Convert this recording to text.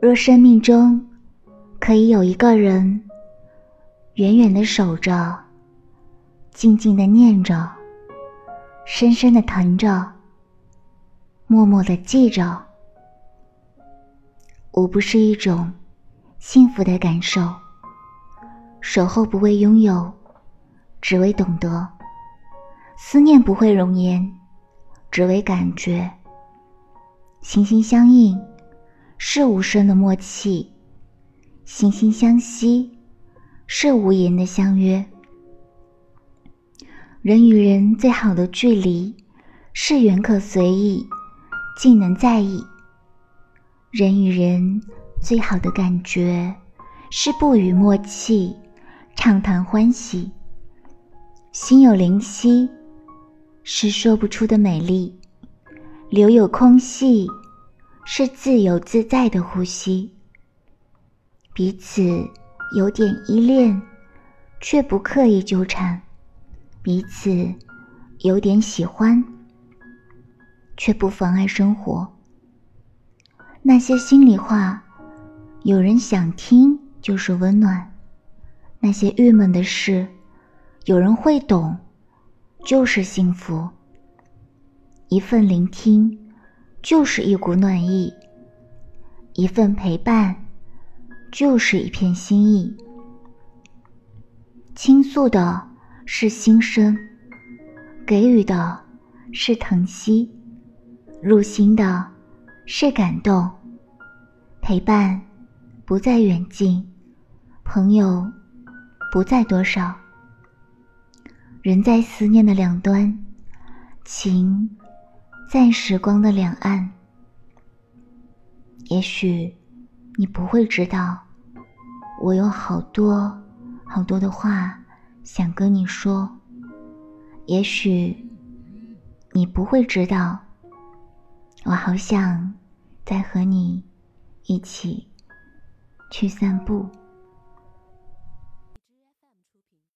若生命中可以有一个人，远远的守着，静静的念着，深深的疼着，默默的记着，无不是一种幸福的感受。守候不为拥有，只为懂得；思念不会容颜，只为感觉。心心相印。是无声的默契，惺惺相惜；是无言的相约。人与人最好的距离，是远可随意，近能在意；人与人最好的感觉，是不语默契，畅谈欢喜。心有灵犀，是说不出的美丽；留有空隙。是自由自在的呼吸，彼此有点依恋，却不刻意纠缠；彼此有点喜欢，却不妨碍生活。那些心里话，有人想听就是温暖；那些郁闷的事，有人会懂，就是幸福。一份聆听。就是一股暖意，一份陪伴，就是一片心意。倾诉的是心声，给予的是疼惜，入心的是感动。陪伴不在远近，朋友不在多少，人在思念的两端，情。在时光的两岸，也许你不会知道，我有好多好多的话想跟你说。也许你不会知道，我好想再和你一起去散步。